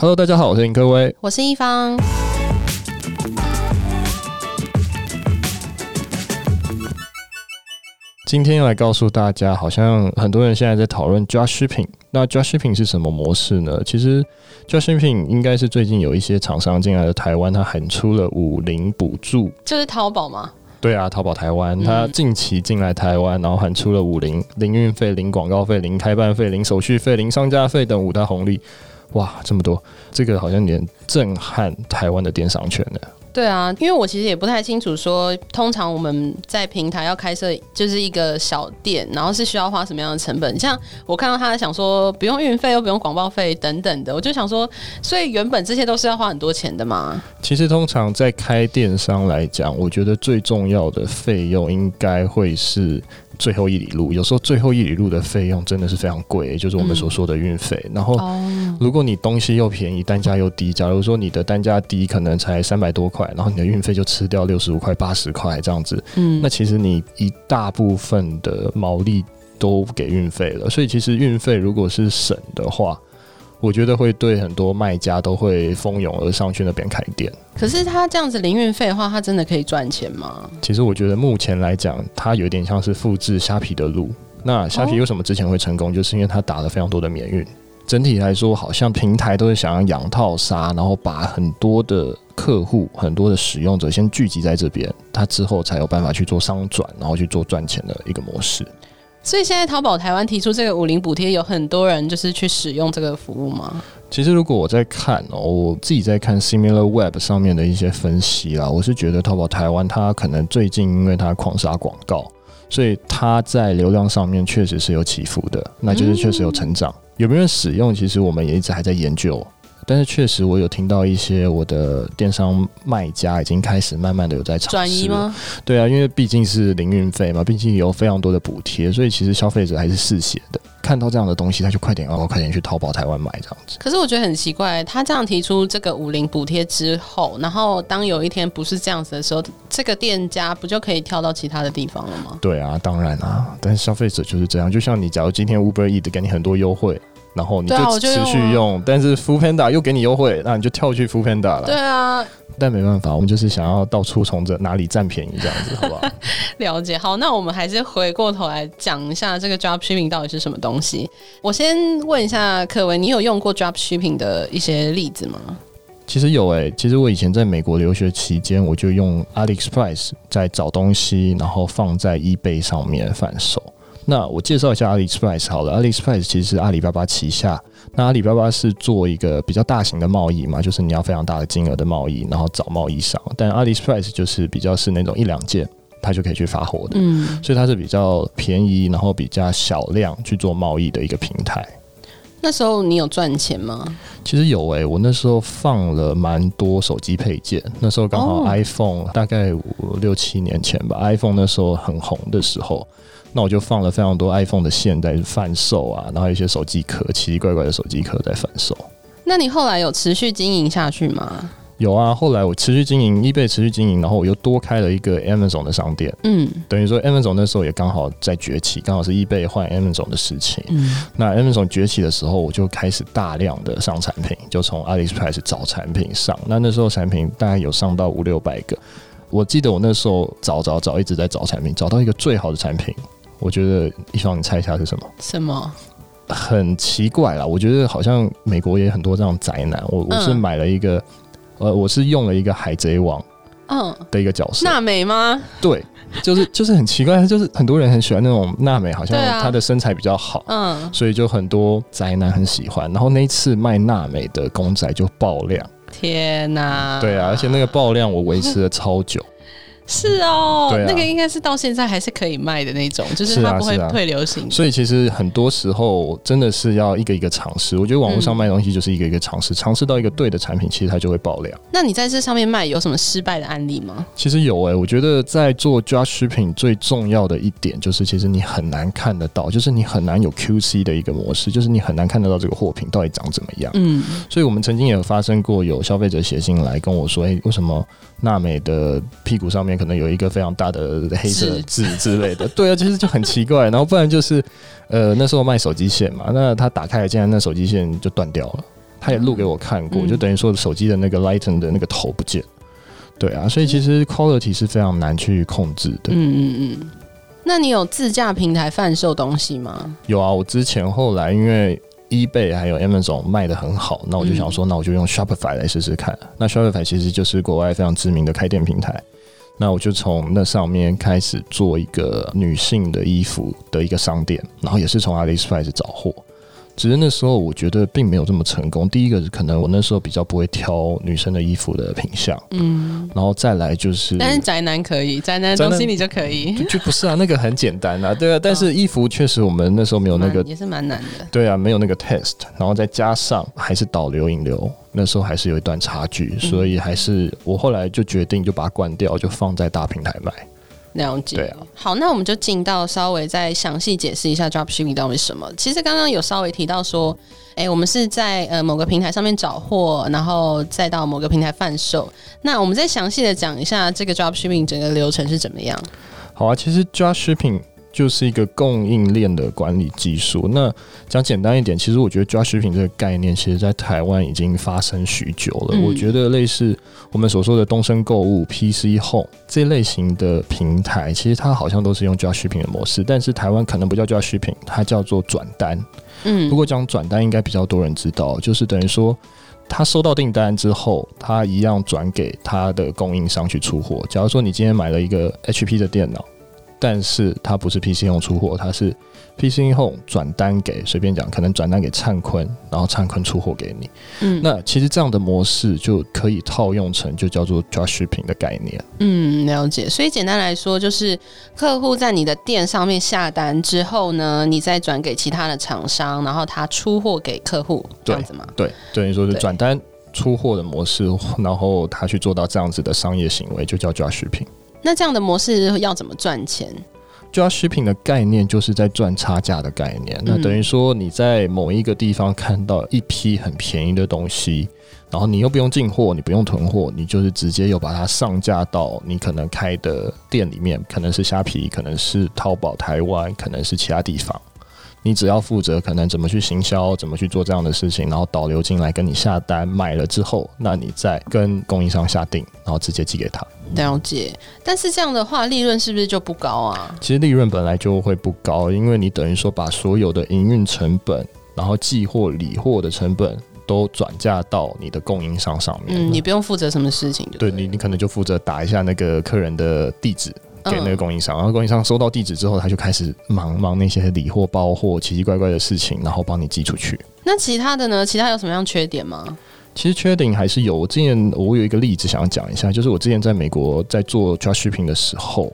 Hello，大家好，我是林科威，我是一方。今天要来告诉大家，好像很多人现在在讨论 Dropshipping。那 Dropshipping 是什么模式呢？其实 Dropshipping 应该是最近有一些厂商进来的台湾，它喊出了五零补助，就是淘宝吗？对啊，淘宝台湾，它近期进来台湾，然后喊出了五零零运费、零广告费、零开办费、零手续费、零商家费等五大红利。哇，这么多，这个好像有点震撼台湾的电商圈呢。对啊，因为我其实也不太清楚说，说通常我们在平台要开设就是一个小店，然后是需要花什么样的成本？像我看到他想说不用运费又不用广告费等等的，我就想说，所以原本这些都是要花很多钱的嘛？其实通常在开电商来讲，我觉得最重要的费用应该会是。最后一里路，有时候最后一里路的费用真的是非常贵，就是我们所说的运费。嗯、然后，如果你东西又便宜，单价又低，假如说你的单价低，可能才三百多块，然后你的运费就吃掉六十五块、八十块这样子，嗯，那其实你一大部分的毛利都给运费了。所以，其实运费如果是省的话，我觉得会对很多卖家都会蜂拥而上去那边开店。可是他这样子零运费的话，他真的可以赚钱吗？其实我觉得目前来讲，它有点像是复制虾皮的路。那虾皮为什么之前会成功？就是因为它打了非常多的免运。整体来说，好像平台都是想要养套杀，然后把很多的客户、很多的使用者先聚集在这边，他之后才有办法去做商转，然后去做赚钱的一个模式。所以现在淘宝台湾提出这个五零补贴，有很多人就是去使用这个服务吗？其实如果我在看哦，我自己在看 SimilarWeb 上面的一些分析啦，我是觉得淘宝台湾它可能最近因为它狂杀广告，所以它在流量上面确实是有起伏的，那就是确实有成长。有没有使用？其实我们也一直还在研究。但是确实，我有听到一些我的电商卖家已经开始慢慢的有在尝试转移吗？对啊，因为毕竟是零运费嘛，毕竟有非常多的补贴，所以其实消费者还是嗜血的。看到这样的东西，他就快点哦，快点去淘宝台湾买这样子。可是我觉得很奇怪，他这样提出这个五零补贴之后，然后当有一天不是这样子的时候，这个店家不就可以跳到其他的地方了吗？对啊，当然啊，但是消费者就是这样。就像你，假如今天 Uber Eats 给你很多优惠。然后你就持续用，用但是 Foodpanda 又给你优惠，那你就跳去 Foodpanda 了。对啊，但没办法，我们就是想要到处从这哪里占便宜这样子，好不好？了解。好，那我们还是回过头来讲一下这个 Dropshipping 到底是什么东西。我先问一下柯文，你有用过 Dropshipping 的一些例子吗？其实有诶、欸，其实我以前在美国留学期间，我就用 AliExpress 在找东西，然后放在 eBay 上面贩售。那我介绍一下 AliExpress 好了，AliExpress 其实是阿里巴巴旗下。那阿里巴巴是做一个比较大型的贸易嘛，就是你要非常大的金额的贸易，然后找贸易商。但 AliExpress 就是比较是那种一两件，它就可以去发货的。嗯，所以它是比较便宜，然后比较小量去做贸易的一个平台。那时候你有赚钱吗？其实有诶、欸，我那时候放了蛮多手机配件。那时候刚好 iPhone、哦、大概五六七年前吧，iPhone 那时候很红的时候。那我就放了非常多 iPhone 的线在贩售啊，然后一些手机壳，奇奇怪怪的手机壳在贩售。那你后来有持续经营下去吗？有啊，后来我持续经营，eBay 持续经营，然后我又多开了一个 Amazon 的商店。嗯，等于说 Amazon 那时候也刚好在崛起，刚好是 eBay 换 Amazon 的事情。嗯，那 Amazon 崛起的时候，我就开始大量的上产品，就从 AliExpress 找产品上。那那时候产品大概有上到五六百个。我记得我那时候找找找，一直在找产品，找到一个最好的产品。我觉得一双，你猜一下是什么？什么？很奇怪啦，我觉得好像美国也很多这样宅男。我我是买了一个，嗯、呃，我是用了一个海贼王，嗯，的一个角色。娜美吗？对，就是就是很奇怪，就是很多人很喜欢那种娜美，好像她的身材比较好，嗯，所以就很多宅男很喜欢。然后那一次卖娜美的公仔就爆量，天哪！对啊，而且那个爆量我维持了超久。是哦，啊、那个应该是到现在还是可以卖的那种，就是它不会退流行，啊啊。所以其实很多时候真的是要一个一个尝试。我觉得网络上卖东西就是一个一个尝试，尝试、嗯、到一个对的产品，其实它就会爆量。那你在这上面卖有什么失败的案例吗？其实有诶、欸，我觉得在做 Dropshipping 最重要的一点就是，其实你很难看得到，就是你很难有 QC 的一个模式，就是你很难看得到这个货品到底长怎么样。嗯，所以我们曾经也有发生过有消费者写信来跟我说，哎、欸，为什么娜美的屁股上面可能有一个非常大的黑色字之类的，对啊，其实就很奇怪。然后不然就是，呃，那时候卖手机线嘛，那他打开了，竟然那手机线就断掉了。他也录给我看过，嗯、就等于说手机的那个 Lighten 的那个头不见。对啊，所以其实 quality 是非常难去控制的。嗯嗯嗯。那你有自驾平台贩售东西吗？有啊，我之前后来因为 eBay 还有 Amazon 卖的很好，那我就想说，那我就用 Shopify 来试试看。那 Shopify 其实就是国外非常知名的开店平台。那我就从那上面开始做一个女性的衣服的一个商店，然后也是从 AliExpress 找货。只是那时候我觉得并没有这么成功。第一个是可能我那时候比较不会挑女生的衣服的品相，嗯，然后再来就是，但是宅男可以，宅男的东西你就可以，就，就不是啊，那个很简单啊，对啊。但是衣服确实我们那时候没有那个，也是蛮难的，对啊，没有那个 test，然后再加上还是导流引流，那时候还是有一段差距，所以还是我后来就决定就把它关掉，就放在大平台卖。了解，对啊，好，那我们就进到稍微再详细解释一下 dropshipping 到底是什么。其实刚刚有稍微提到说，哎、欸，我们是在呃某个平台上面找货，然后再到某个平台贩售。那我们再详细的讲一下这个 dropshipping 整个流程是怎么样？好啊，其实 dropshipping 就是一个供应链的管理技术。那讲简单一点，其实我觉得 dropshipping 这个概念，其实在台湾已经发生许久了。嗯、我觉得类似我们所说的东升购物、PC Home 这类型的平台，其实它好像都是用 dropshipping 的模式，但是台湾可能不叫 dropshipping，它叫做转单。嗯，不过讲转单，应该比较多人知道，就是等于说他收到订单之后，他一样转给他的供应商去出货。假如说你今天买了一个 HP 的电脑。但是它不是 PC Home 出货，它是 PC Home 转单给随便讲，可能转单给灿坤，然后灿坤出货给你。嗯，那其实这样的模式就可以套用成就叫做 Dropshipping 的概念。嗯，了解。所以简单来说，就是客户在你的店上面下单之后呢，你再转给其他的厂商，然后他出货给客户，这样子吗？对，等于说是转单出货的模式，然后他去做到这样子的商业行为，就叫 Dropshipping。那这样的模式要怎么赚钱？Dropshipping 的概念就是在赚差价的概念。嗯、那等于说你在某一个地方看到一批很便宜的东西，然后你又不用进货，你不用囤货，你就是直接又把它上架到你可能开的店里面，可能是虾皮，可能是淘宝台湾，可能是其他地方。你只要负责可能怎么去行销，怎么去做这样的事情，然后导流进来跟你下单，买了之后，那你再跟供应商下定，然后直接寄给他。了解，但是这样的话，利润是不是就不高啊？其实利润本来就会不高，因为你等于说把所有的营运成本，然后寄货、理货的成本都转嫁到你的供应商上面。嗯，你不用负责什么事情对，对你，你可能就负责打一下那个客人的地址。给那个供应商，然后供应商收到地址之后，他就开始忙忙那些理货、包货、奇奇怪怪的事情，然后帮你寄出去。那其他的呢？其他有什么样缺点吗？其实缺点还是有。我之前我有一个例子想要讲一下，就是我之前在美国在做 dropshipping 的时候。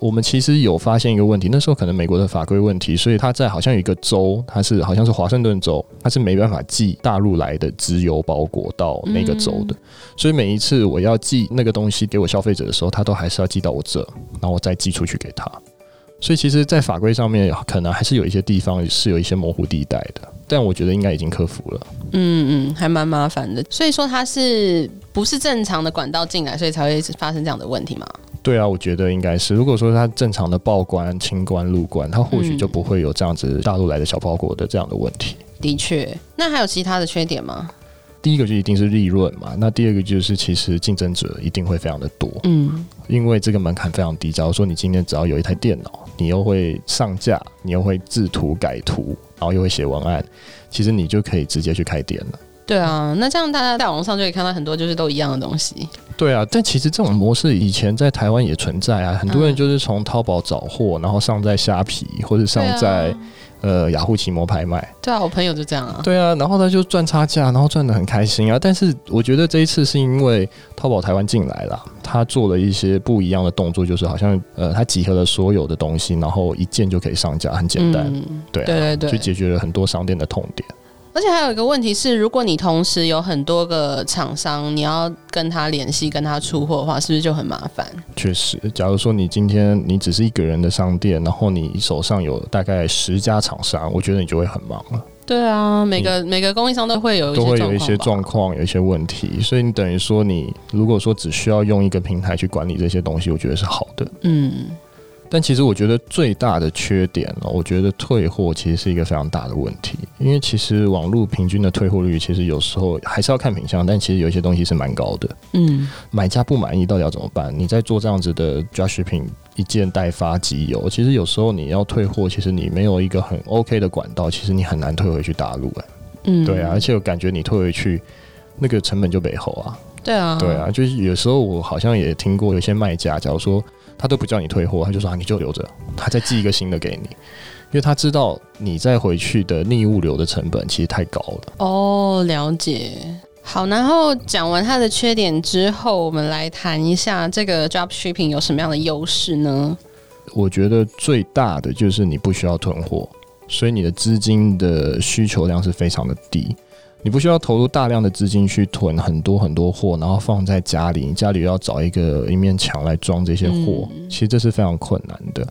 我们其实有发现一个问题，那时候可能美国的法规问题，所以他在好像有一个州，它是好像是华盛顿州，它是没办法寄大陆来的直邮包裹到那个州的，所以每一次我要寄那个东西给我消费者的时候，他都还是要寄到我这，然后我再寄出去给他。所以其实，在法规上面，可能还是有一些地方是有一些模糊地带的，但我觉得应该已经克服了。嗯嗯，还蛮麻烦的。所以说，它是不是正常的管道进来，所以才会发生这样的问题吗？对啊，我觉得应该是。如果说他正常的报关、清关、入关，他或许就不会有这样子大陆来的小包裹的这样的问题。的确，那还有其他的缺点吗？第一个就一定是利润嘛，那第二个就是其实竞争者一定会非常的多。嗯，因为这个门槛非常低。假如说你今天只要有一台电脑，你又会上架，你又会制图改图，然后又会写文案，其实你就可以直接去开店了。对啊，那这样大家在网络上就可以看到很多就是都一样的东西。对啊，但其实这种模式以前在台湾也存在啊，很多人就是从淘宝找货，然后上在虾皮或者上在、啊、呃雅虎奇摩拍卖。对啊，我朋友就这样啊。对啊，然后他就赚差价，然后赚的很开心啊。但是我觉得这一次是因为淘宝台湾进来了，他做了一些不一样的动作，就是好像呃他集合了所有的东西，然后一键就可以上架，很简单。嗯、对、啊、对对对，就解决了很多商店的痛点。而且还有一个问题是，如果你同时有很多个厂商，你要跟他联系、跟他出货的话，是不是就很麻烦？确实，假如说你今天你只是一个人的商店，然后你手上有大概十家厂商，我觉得你就会很忙了。对啊，每个每个供应商都会有一些都会有一些状况，有一些问题，所以你等于说你如果说只需要用一个平台去管理这些东西，我觉得是好的。嗯。但其实我觉得最大的缺点呢，我觉得退货其实是一个非常大的问题，因为其实网络平均的退货率其实有时候还是要看品相，但其实有一些东西是蛮高的。嗯，买家不满意到底要怎么办？你在做这样子的 dropshipping 一件代发即有，其实有时候你要退货，其实你没有一个很 OK 的管道，其实你很难退回去大陆哎。嗯，对啊，而且我感觉你退回去那个成本就背后啊。对啊，对啊，就是有时候我好像也听过有些卖家，假如说。他都不叫你退货，他就说啊，你就留着，他再寄一个新的给你，因为他知道你再回去的逆物流的成本其实太高了。哦，了解。好，然后讲完它的缺点之后，我们来谈一下这个 dropshipping 有什么样的优势呢？我觉得最大的就是你不需要囤货，所以你的资金的需求量是非常的低。你不需要投入大量的资金去囤很多很多货，然后放在家里，你家里要找一个一面墙来装这些货，嗯，其实这是非常困难的。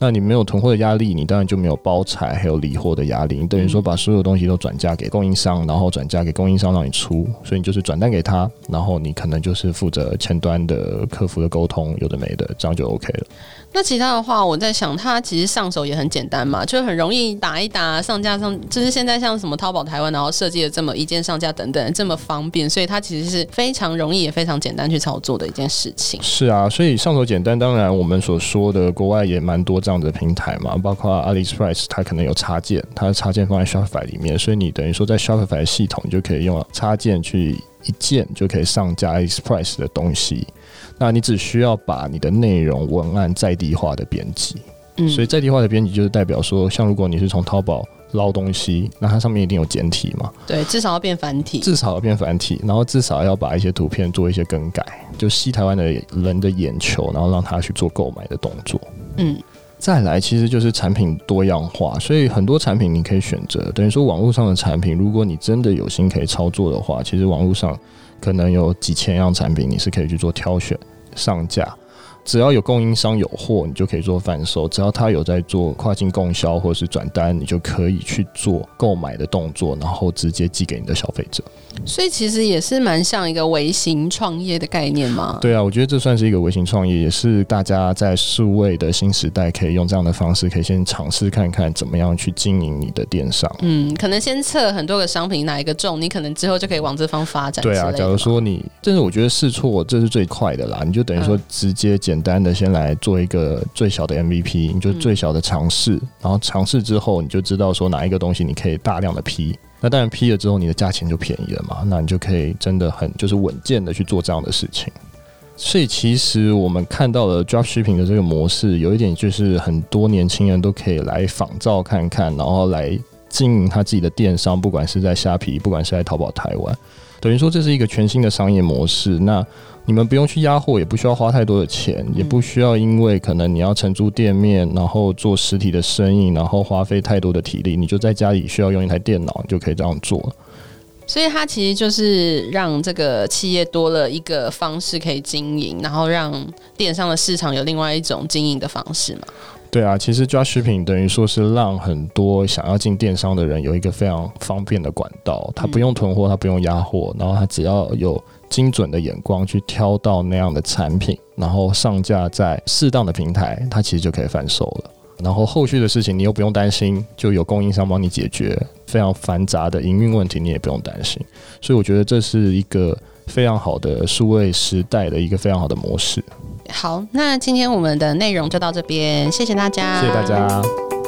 那你没有囤货的压力，你当然就没有包材还有理货的压力。你等于说把所有东西都转嫁给供应商，然后转嫁给供应商让你出，所以你就是转单给他，然后你可能就是负责前端的客服的沟通，有的没的，这样就 OK 了。那其他的话，我在想，它其实上手也很简单嘛，就很容易打一打上架上，就是现在像什么淘宝台湾，然后设计了这么一键上架等等，这么方便，所以它其实是非常容易也非常简单去操作的一件事情。是啊，所以上手简单，当然我们所说的国外也蛮多这样的平台嘛，包括 AliExpress，它可能有插件，它的插件放在 Shopify 里面，所以你等于说在 Shopify 系统你就可以用插件去一键就可以上架 AliExpress 的东西。那你只需要把你的内容文案在地化的编辑，嗯，所以在地化的编辑就是代表说，像如果你是从淘宝捞东西，那它上面一定有简体嘛？对，至少要变繁体，至少要变繁体，然后至少要把一些图片做一些更改，就吸台湾的人的眼球，然后让他去做购买的动作。嗯，再来其实就是产品多样化，所以很多产品你可以选择，等于说网络上的产品，如果你真的有心可以操作的话，其实网络上可能有几千样产品，你是可以去做挑选。上架，只要有供应商有货，你就可以做贩售；只要他有在做跨境供销或者是转单，你就可以去做购买的动作，然后直接寄给你的消费者。所以其实也是蛮像一个微型创业的概念嘛。对啊，我觉得这算是一个微型创业，也是大家在数位的新时代可以用这样的方式，可以先尝试看看怎么样去经营你的电商。嗯，可能先测很多个商品哪一个重，你可能之后就可以往这方发展。对啊，假如说你，但是我觉得试错这是最快的啦，你就等于说直接简单的先来做一个最小的 MVP，你就最小的尝试，然后尝试之后你就知道说哪一个东西你可以大量的批。那当然批了之后，你的价钱就便宜了嘛。那你就可以真的很就是稳健的去做这样的事情。所以其实我们看到了 dropshipping 的这个模式，有一点就是很多年轻人都可以来仿照看看，然后来经营他自己的电商，不管是在虾皮，不管是在淘宝台湾，等于说这是一个全新的商业模式。那你们不用去压货，也不需要花太多的钱，也不需要因为可能你要承租店面，然后做实体的生意，然后花费太多的体力，你就在家里需要用一台电脑，你就可以这样做。所以它其实就是让这个企业多了一个方式可以经营，然后让电商的市场有另外一种经营的方式嘛。对啊，其实 dropshipping 等于说是让很多想要进电商的人有一个非常方便的管道，他不用囤货，他不用压货，然后他只要有。精准的眼光去挑到那样的产品，然后上架在适当的平台，它其实就可以贩售了。然后后续的事情你又不用担心，就有供应商帮你解决非常繁杂的营运问题，你也不用担心。所以我觉得这是一个非常好的数位时代的一个非常好的模式。好，那今天我们的内容就到这边，谢谢大家，谢谢大家。